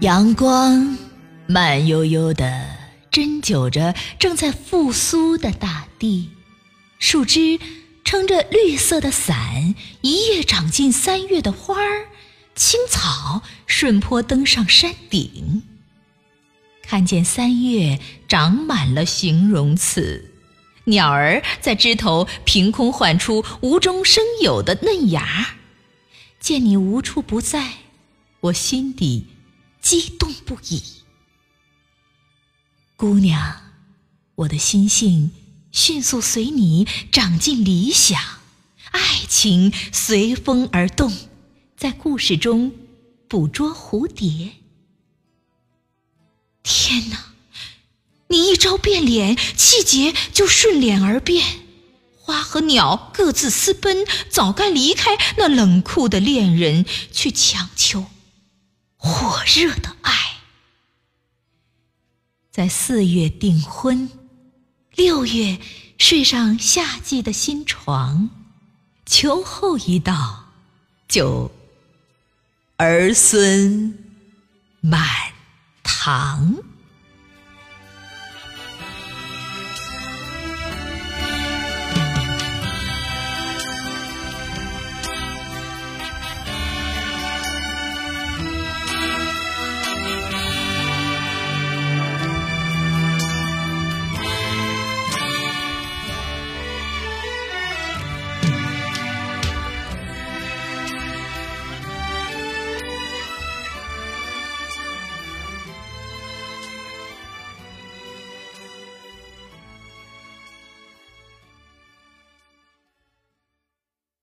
阳光慢悠悠地针灸着正在复苏的大地，树枝撑着绿色的伞，一夜长进三月的花儿，青草顺坡登上山顶。看见三月长满了形容词，鸟儿在枝头凭空唤出无中生有的嫩芽。见你无处不在，我心底激动不已。姑娘，我的心性迅速随你长进理想，爱情随风而动，在故事中捕捉蝴蝶。天哪，你一朝变脸，气节就顺脸而变。花和鸟各自私奔，早该离开那冷酷的恋人，去强求火热的爱。在四月订婚，六月睡上夏季的新床，秋后一到，就儿孙满堂。